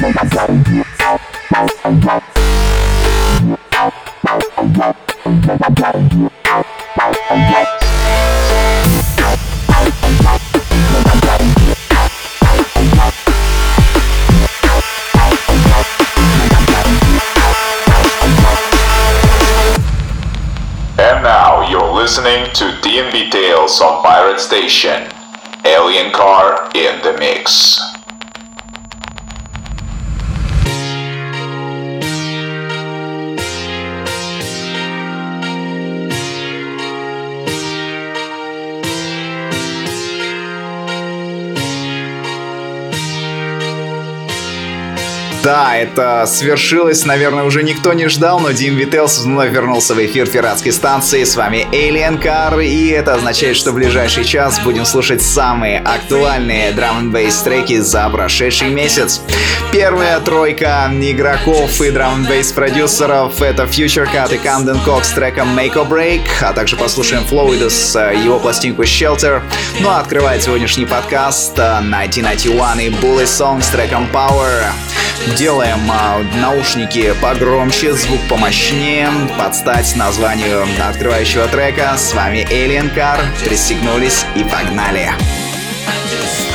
And now you're listening to DNB Tales on Pirate Station. Alien Car in the mix. Да, это свершилось, наверное, уже никто не ждал, но Дим Вителс вновь вернулся в эфир пиратской станции. С вами Alien Car, и это означает, что в ближайший час будем слушать самые актуальные драм н треки за прошедший месяц. Первая тройка игроков и драм н продюсеров это Future Cut и Camden Cox с треком Make or Break, а также послушаем Флоида с его пластинку Shelter. Ну а открывает сегодняшний подкаст 1991 и Bully Song с треком Power. Делаем а, наушники погромче, звук помощнее, под стать названию открывающего трека. С вами Alien Car. Пристегнулись и погнали. just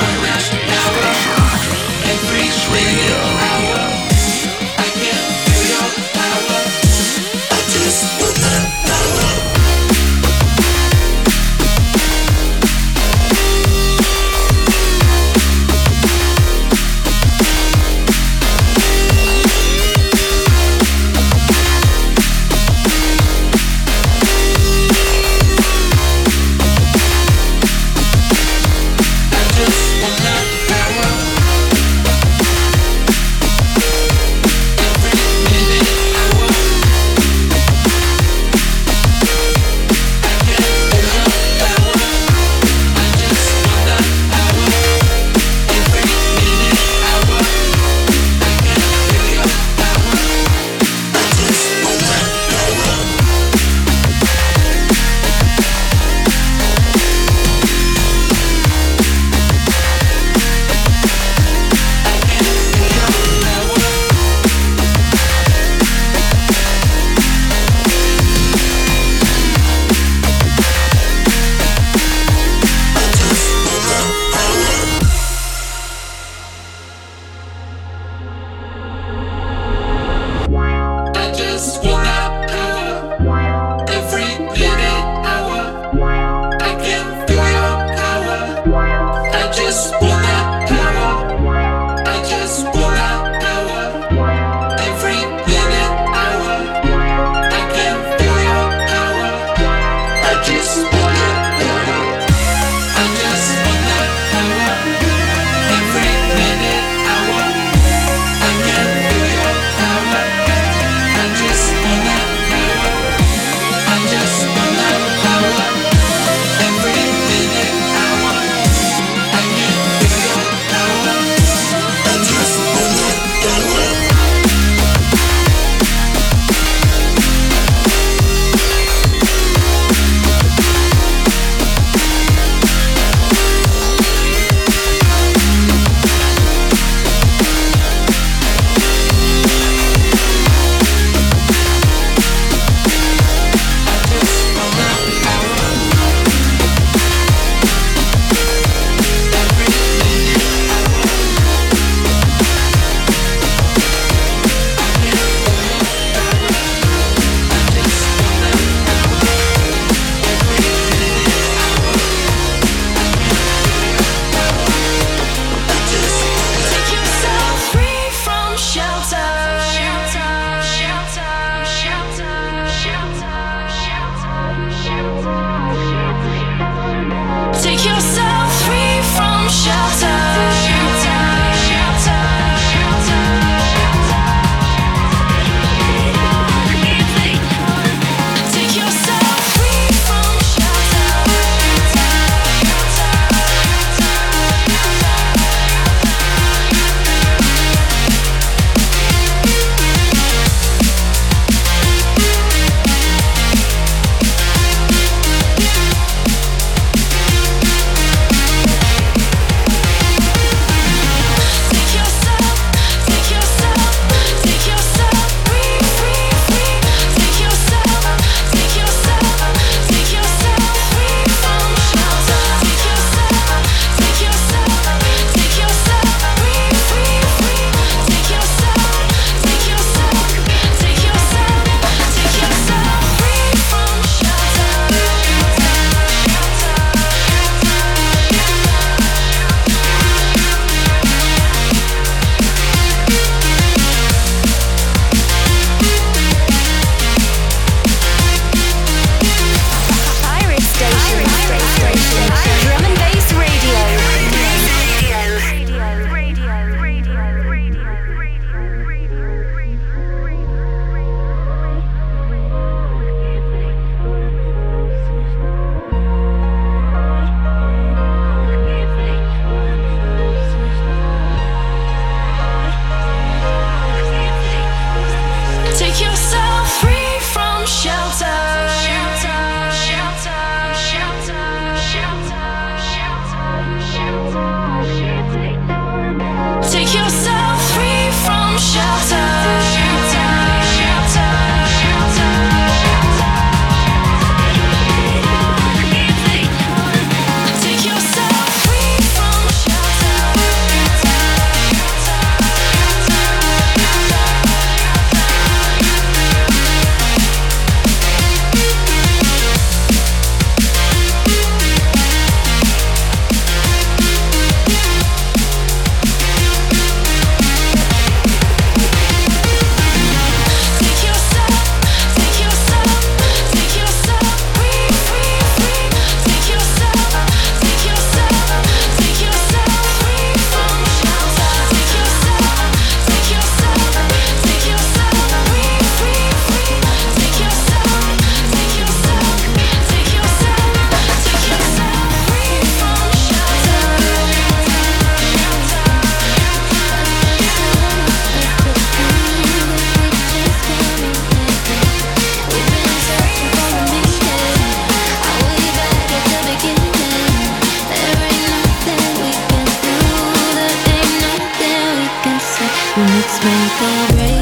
Make a break.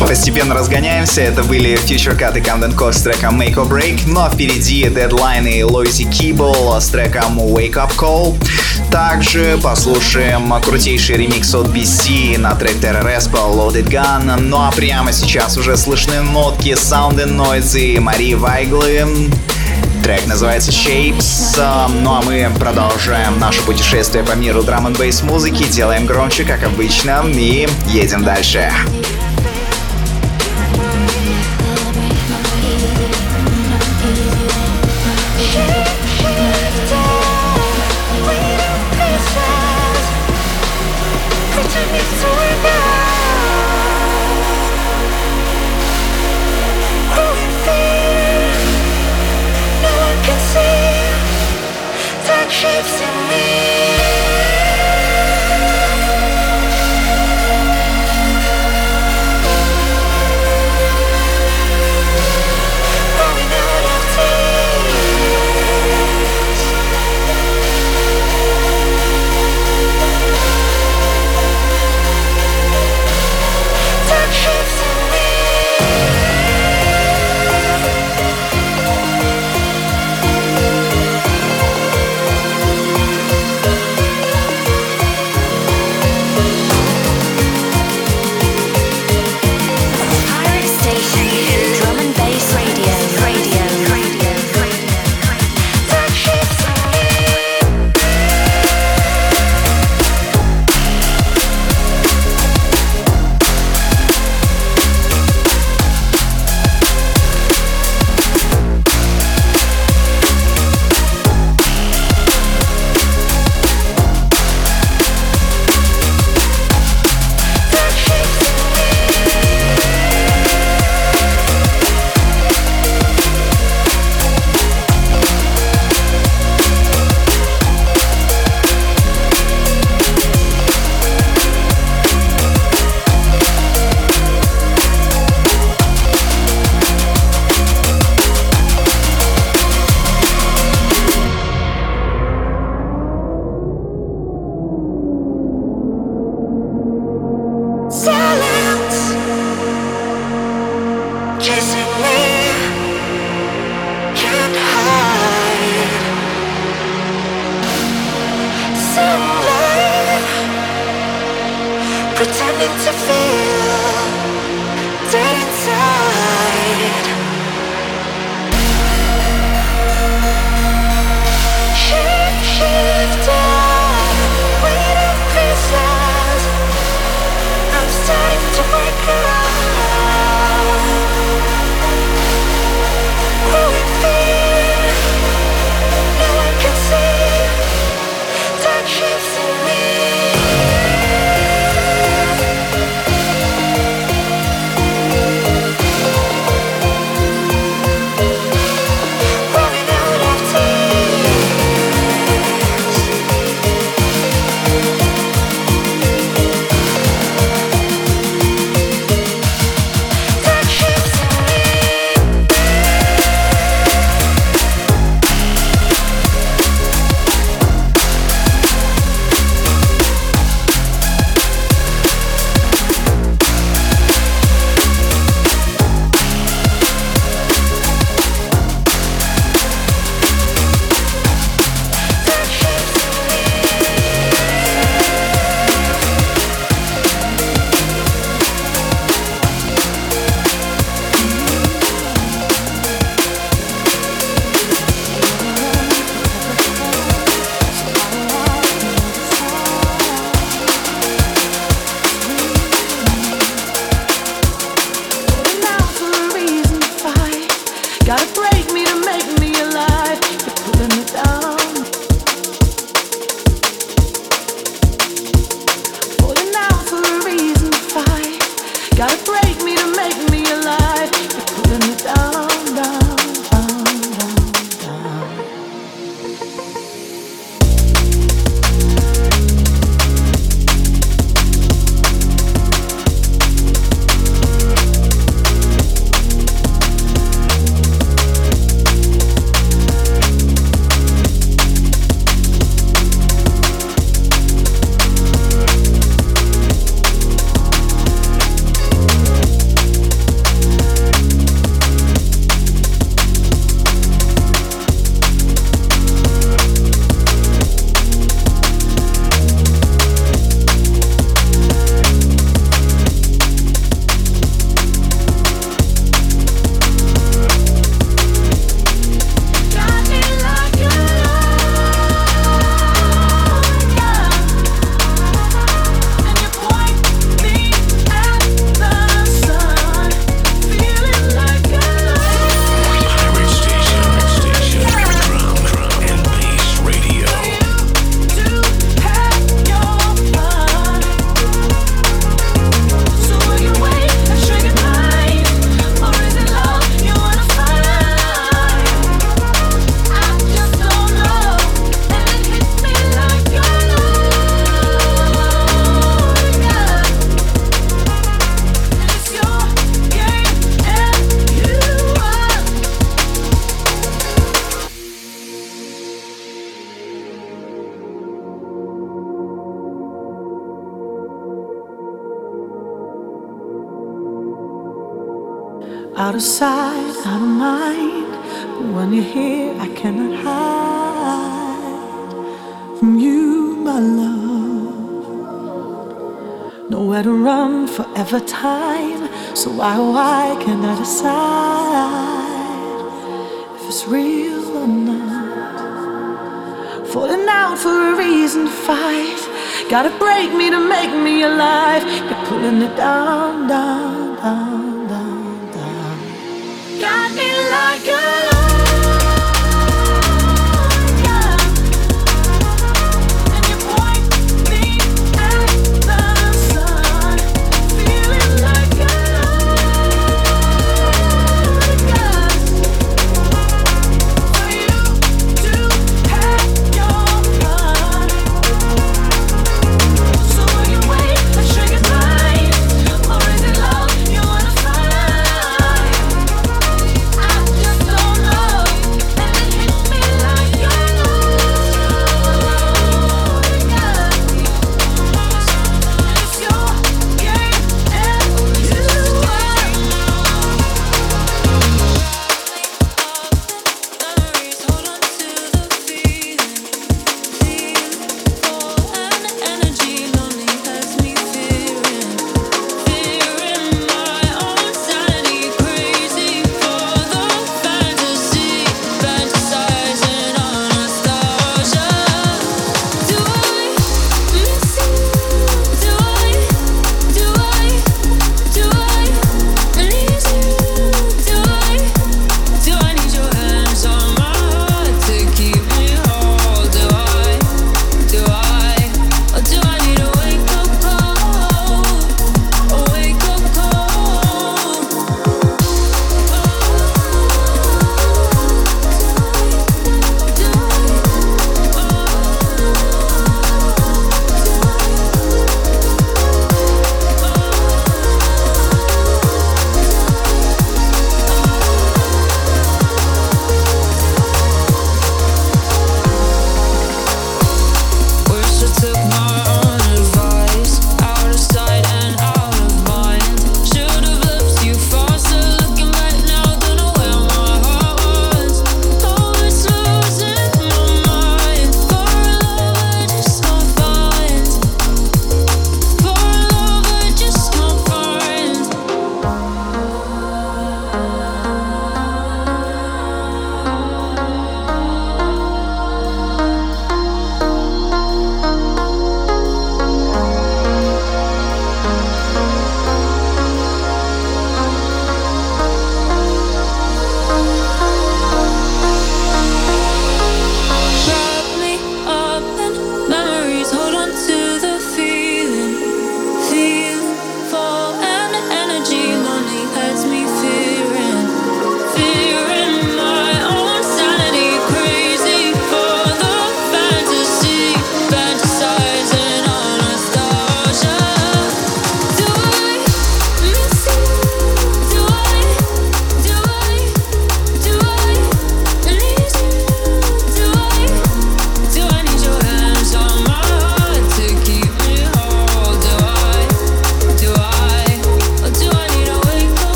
Постепенно разгоняемся, это были Future Cut и Camden Cost с треком Make or Break, но впереди Deadline и Лоизи Кибл с треком Wake Up Call. Также послушаем крутейший ремикс от BC на трек TRRS по Loaded Gun. Ну а прямо сейчас уже слышны нотки Sound and Noise и Марии Вайглы. Трек называется Shapes. Ну а мы продолжаем наше путешествие по миру драм н бейс музыки, делаем громче, как обычно, и едем дальше. Of sight, out of mind. But when you're here, I cannot hide from you, my love. Nowhere to run, forever time. So why, why can't I decide if it's real or not? Falling out for a reason to fight. Gotta break me to make me alive. You're pulling it down, down, down, my girl.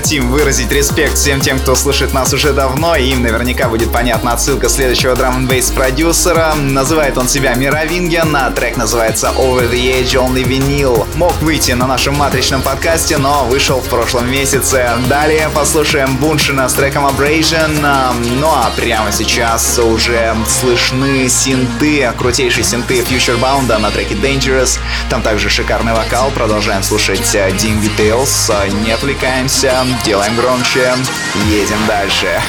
Хотим выразить респект всем тем, кто слушает нас уже давно, и им наверняка будет понятна отсылка следующего драм н продюсера. Называет он себя Мировинген, а трек называется Over the Edge Only Vinyl. Мог выйти на нашем матричном подкасте, но вышел в прошлом месяце. Далее послушаем Буншина с треком Abrasion. Ну а прямо сейчас уже слышны синты, крутейшие синты Future Bound на треке Dangerous. Там также шикарный вокал. Продолжаем слушать Dim Details. Не отвлекаем Ускоряемся, делаем громче, едем дальше.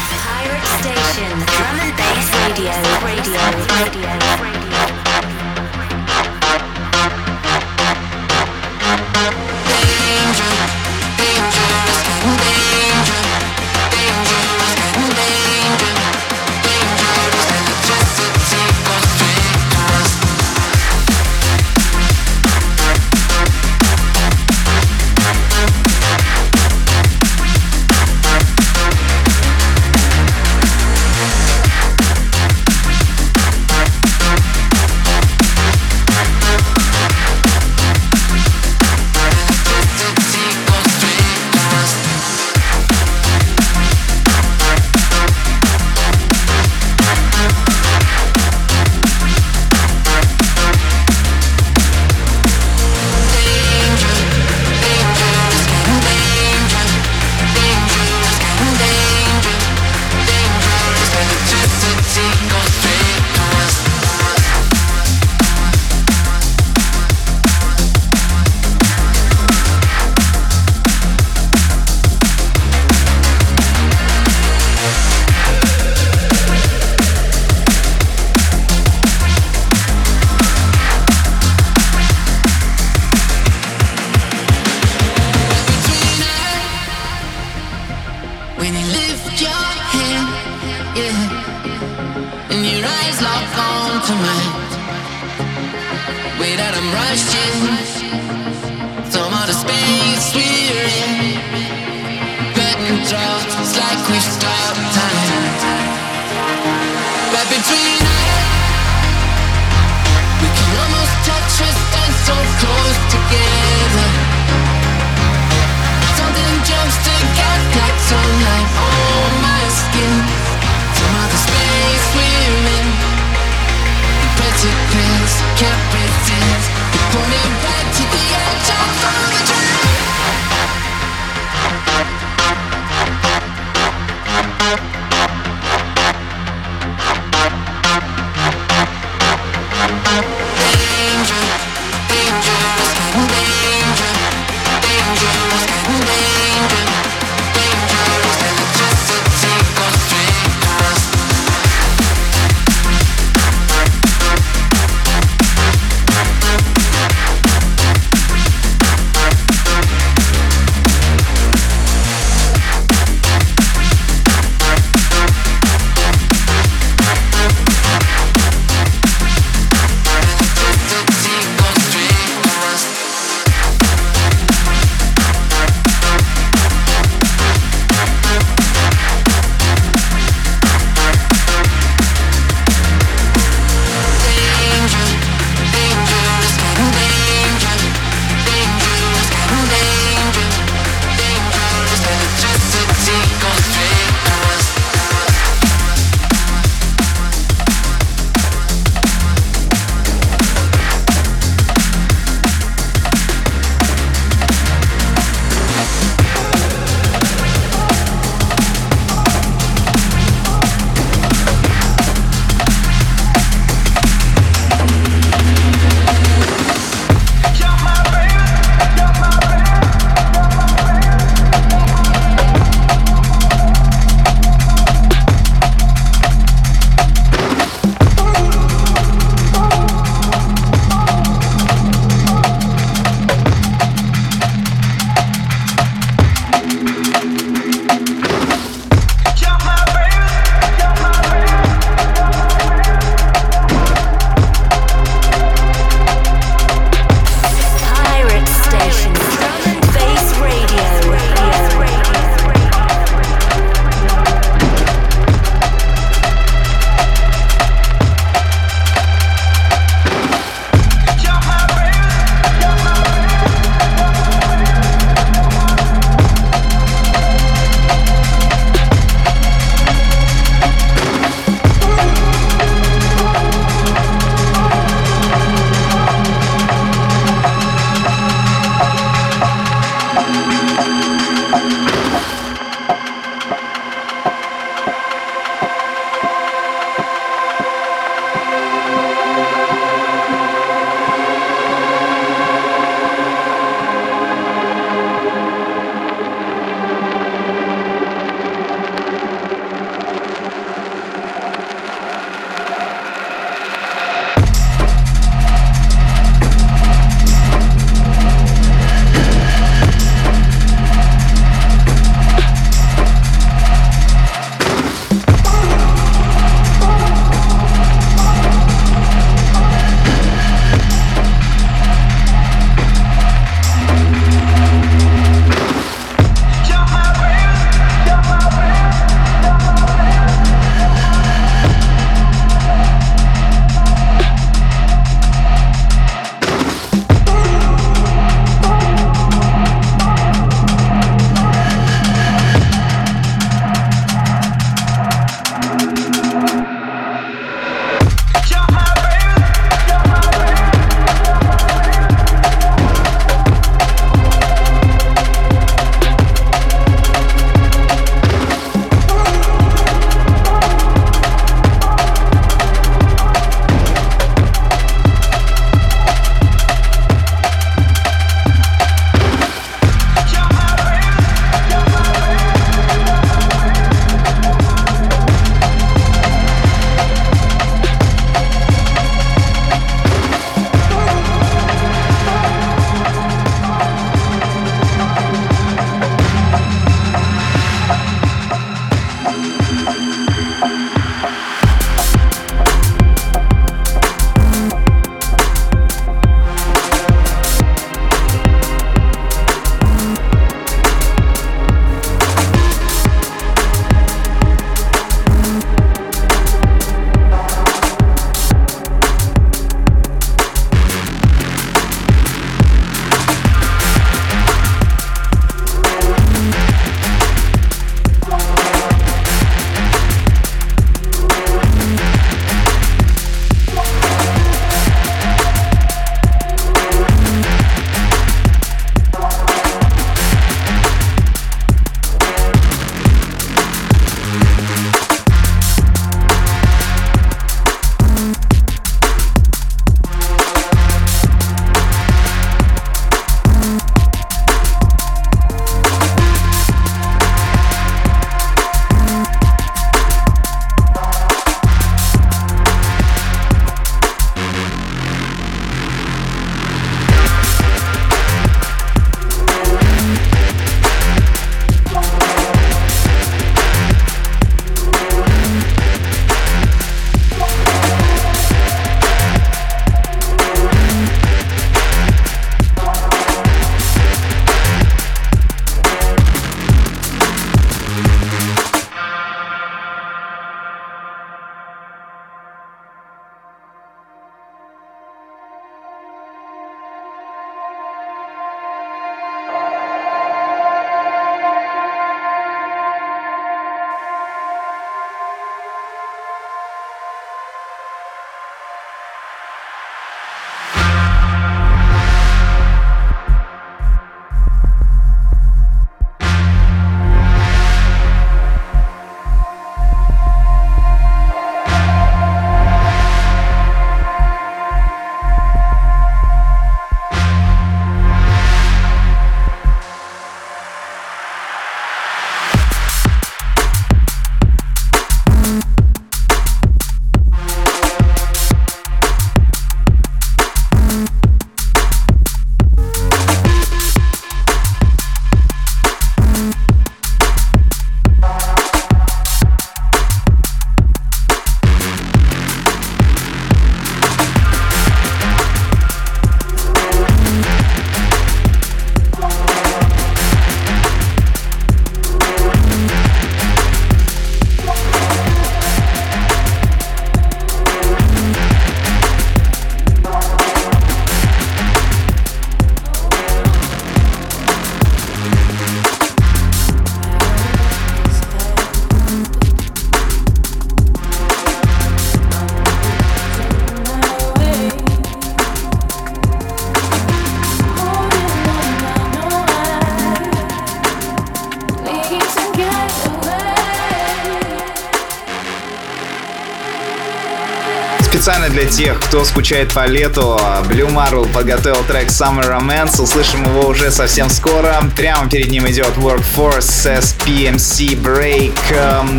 Специально для тех, кто скучает по лету, Blue Marvel подготовил трек Summer Romance. Услышим его уже совсем скоро. Прямо перед ним идет Workforce, SPMC Break,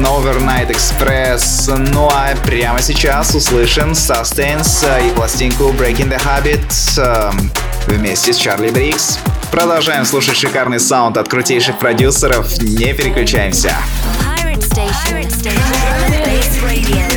Overnight Express. Ну а прямо сейчас услышим Sustains и пластинку Breaking the Habit вместе с Чарли Брикс. Продолжаем слушать шикарный саунд от крутейших продюсеров. Не переключаемся. Pirate Station. Pirate Station.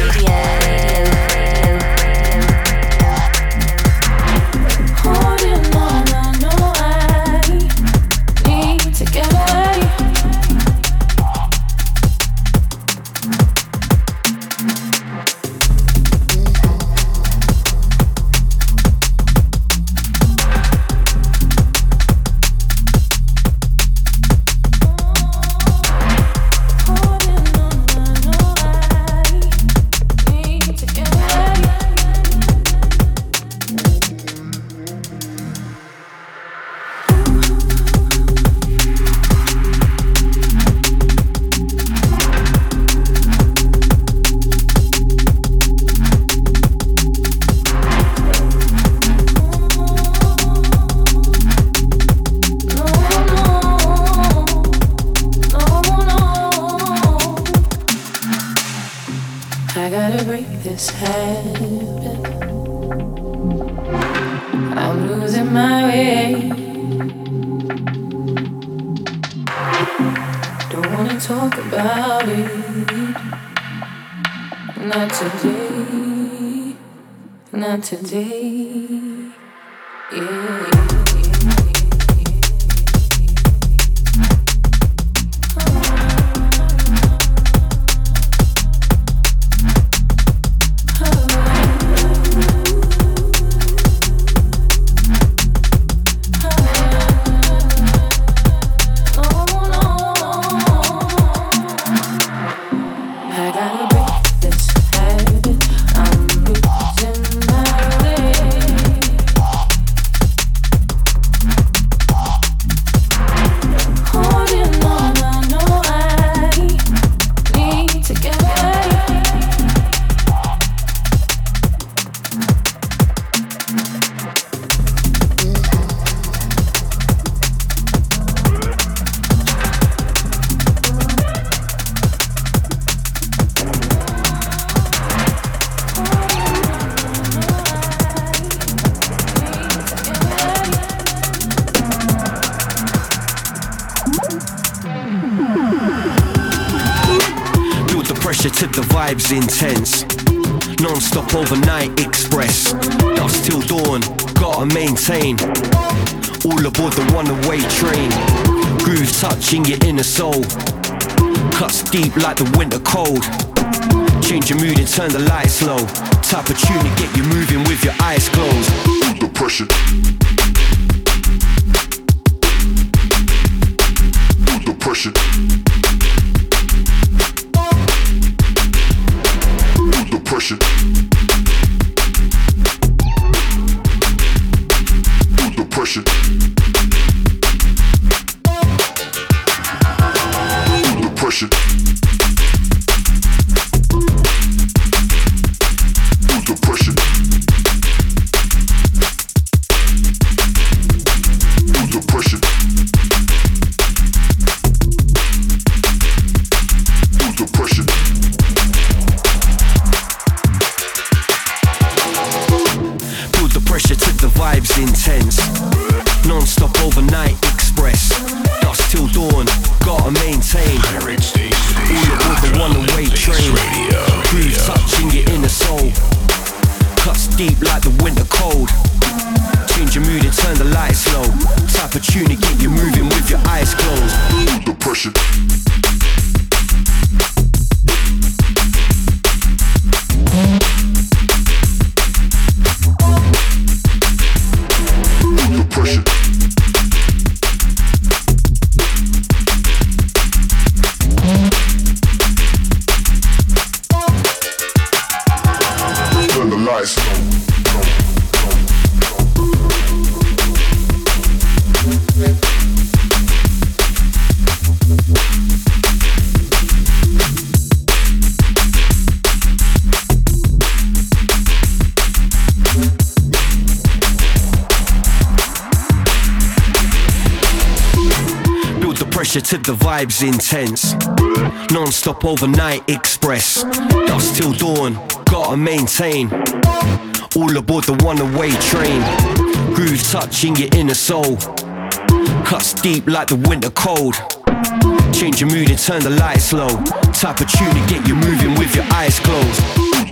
Not today. Not today. Yeah. Touching your inner soul. Cuts deep like the winter cold. Change your mood and turn the lights low. Type of tune to get you moving with your eyes closed. The pressure. The pressure. should vibes intense. Non stop overnight express. Dusk till dawn, gotta maintain. All aboard the one way train. Groove touching your inner soul. Cuts deep like the winter cold. Change your mood and turn the lights low. Type of tune to get you moving with your eyes closed.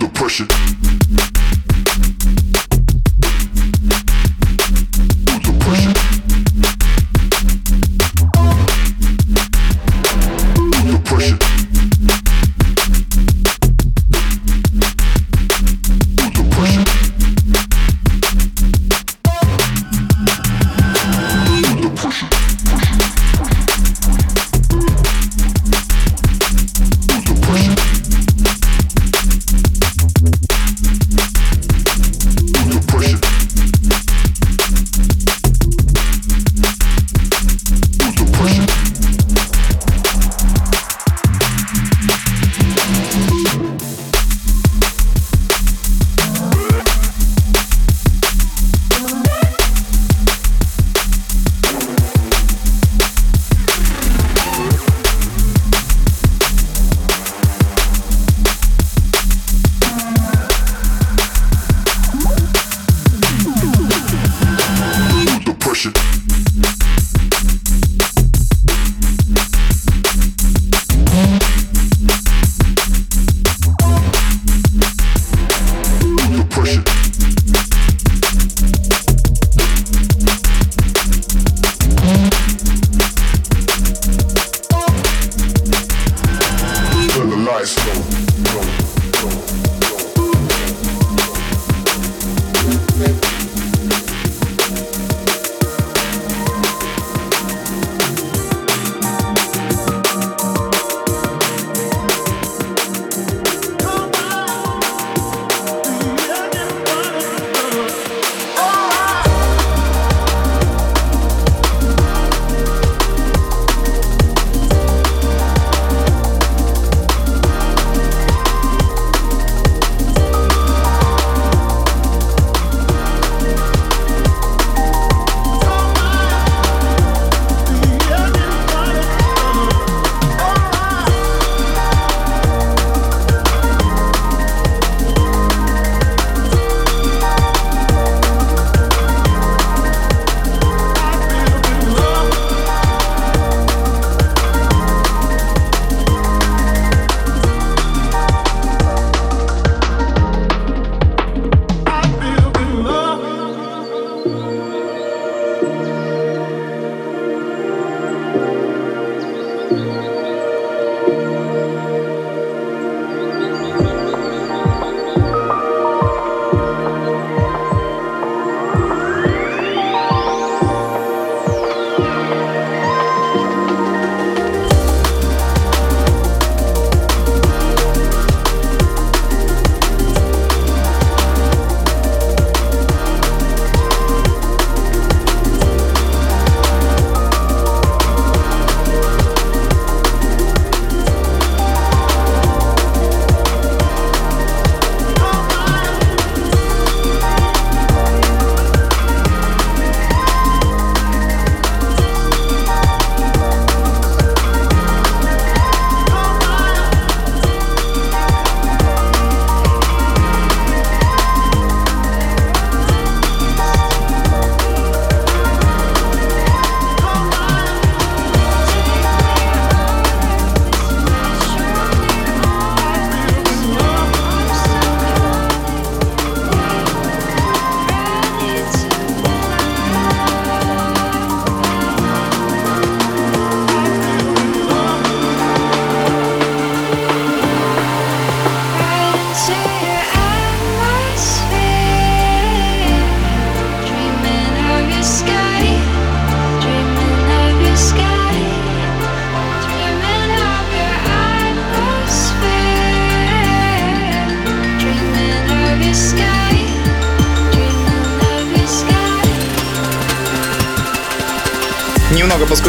the pressure.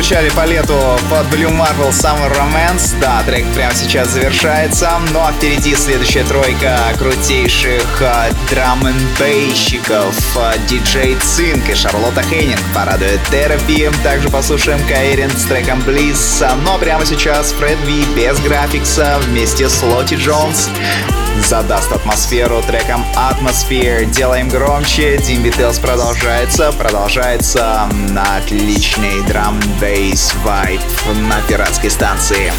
Поскучали по лету под Blue Marvel Summer Romance. Да, трек прямо сейчас завершается. Ну а впереди следующая тройка крутейших э, драм н бейщиков диджей Цинк и Шарлотта Хейнинг порадует терапи. Также послушаем Каирин с треком Bliss. Но прямо сейчас Фред Ви без графикса вместе с Лоти Джонс задаст атмосферу треком Atmosphere. Делаем громче. Дим Beatles продолжается. Продолжается на отличный драм бейс вайп на пиратской станции.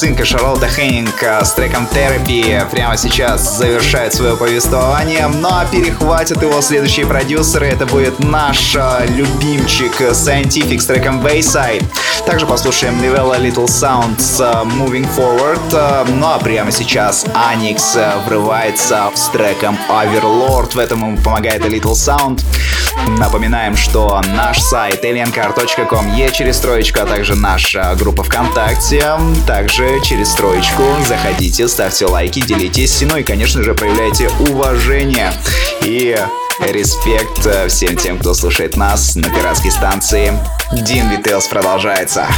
Цинка Шарлотта Хеннинг э, с треком Therapy прямо сейчас завершает свое повествование, ну а перехватят его следующие продюсеры. Это будет наш э, любимчик Scientific с треком Bayside. Также послушаем Livella Little Sound с э, Moving Forward. Э, Ну а прямо сейчас Аникс э, врывается с треком Overlord. В этом ему помогает Little Sound. Напоминаем, что наш сайт aliencar.com е через троечку, а также наша группа ВКонтакте. Также через троечку заходите, ставьте лайки, делитесь, ну и, конечно же, проявляйте уважение и респект всем тем, кто слушает нас на пиратской станции. Дин Витейлс продолжается.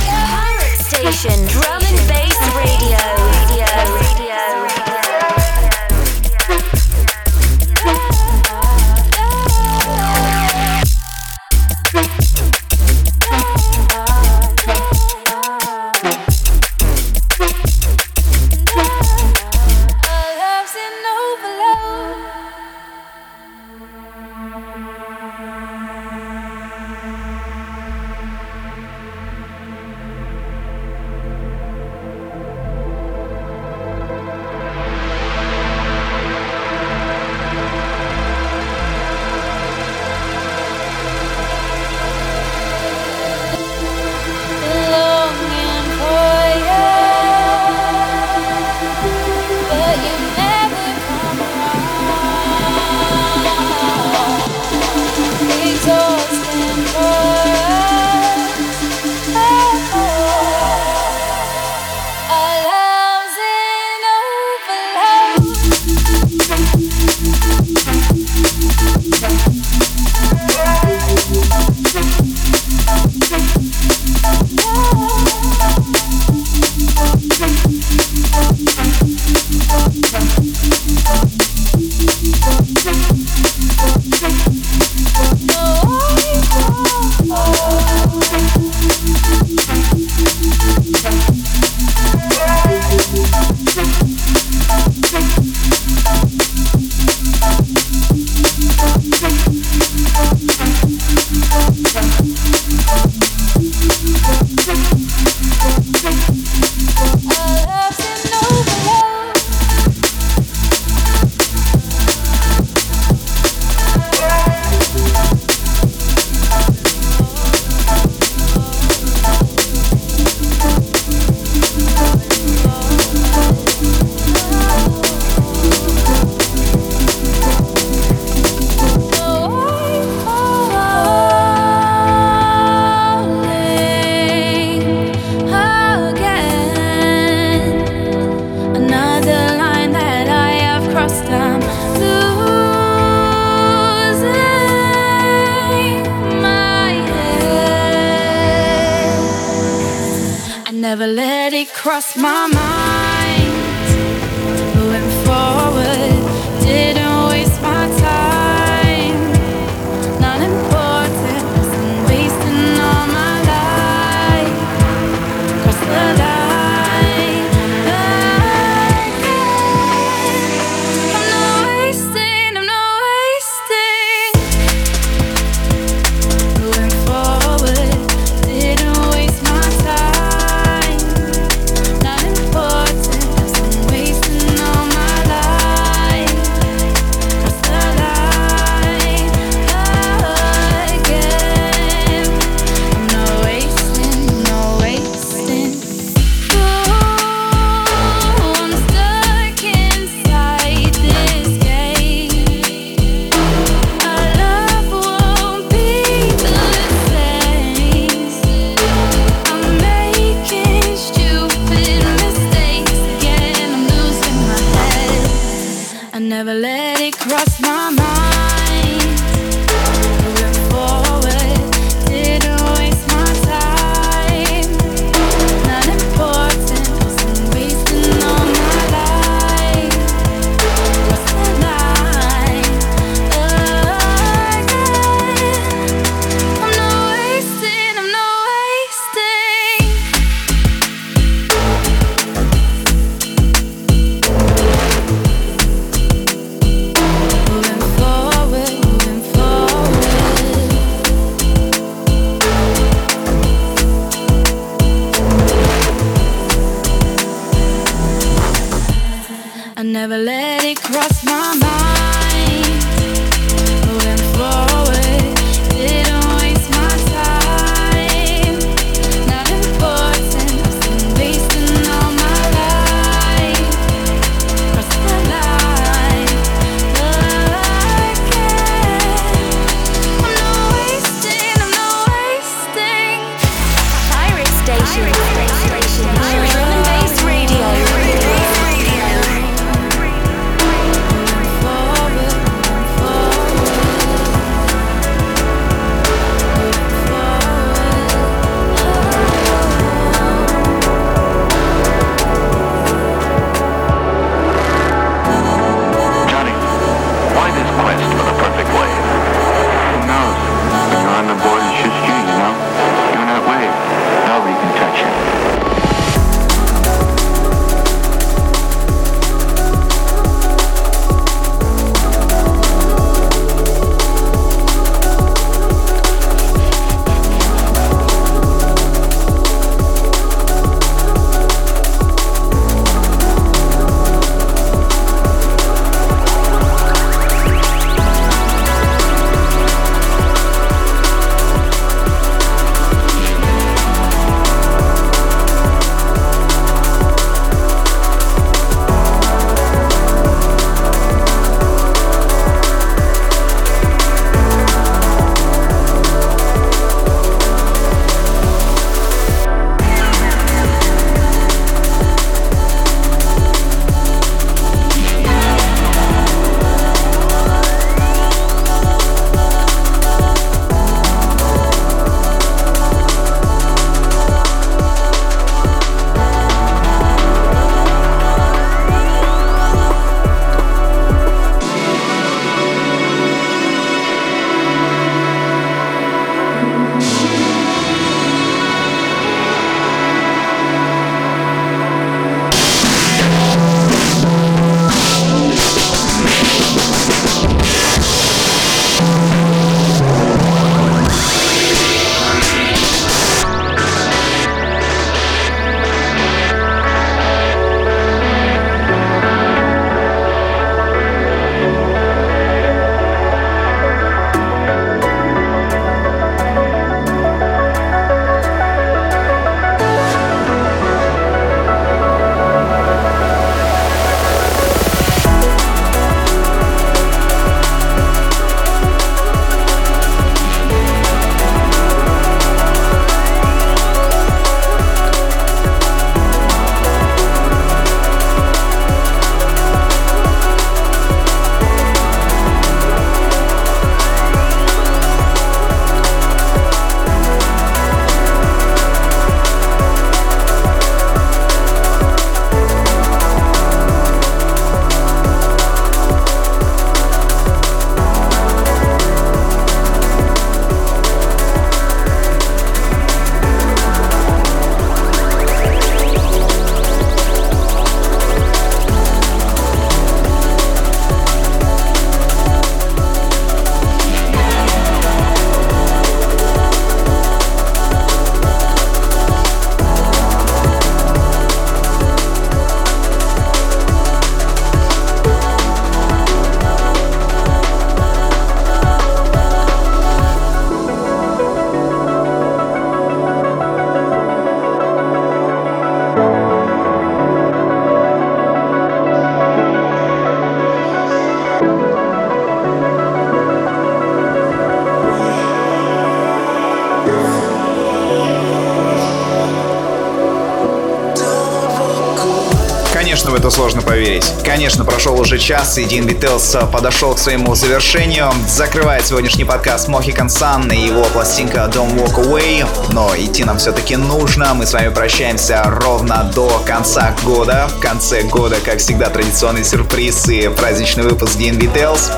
Это сложно поверить. Конечно, прошел уже час, и Дин Вителс подошел к своему завершению. Закрывает сегодняшний подкаст Mohican Sun и его пластинка Don't Walk Away. Но идти нам все-таки нужно. Мы с вами прощаемся ровно до конца года. В конце года, как всегда, традиционный сюрприз и праздничный выпуск Дин Details.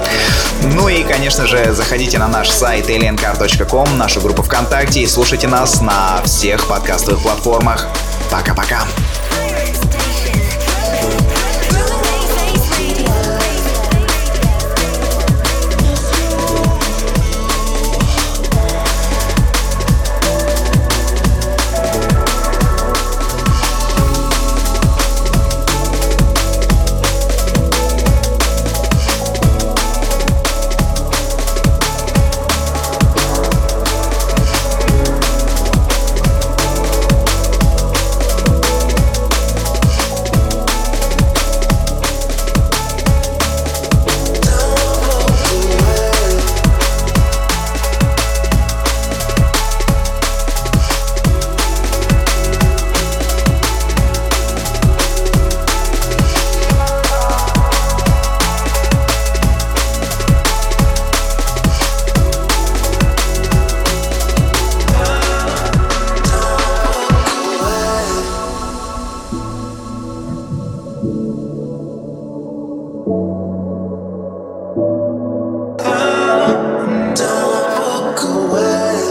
Ну и, конечно же, заходите на наш сайт aliencar.com, нашу группу ВКонтакте и слушайте нас на всех подкастовых платформах. Пока-пока. I don't walk away.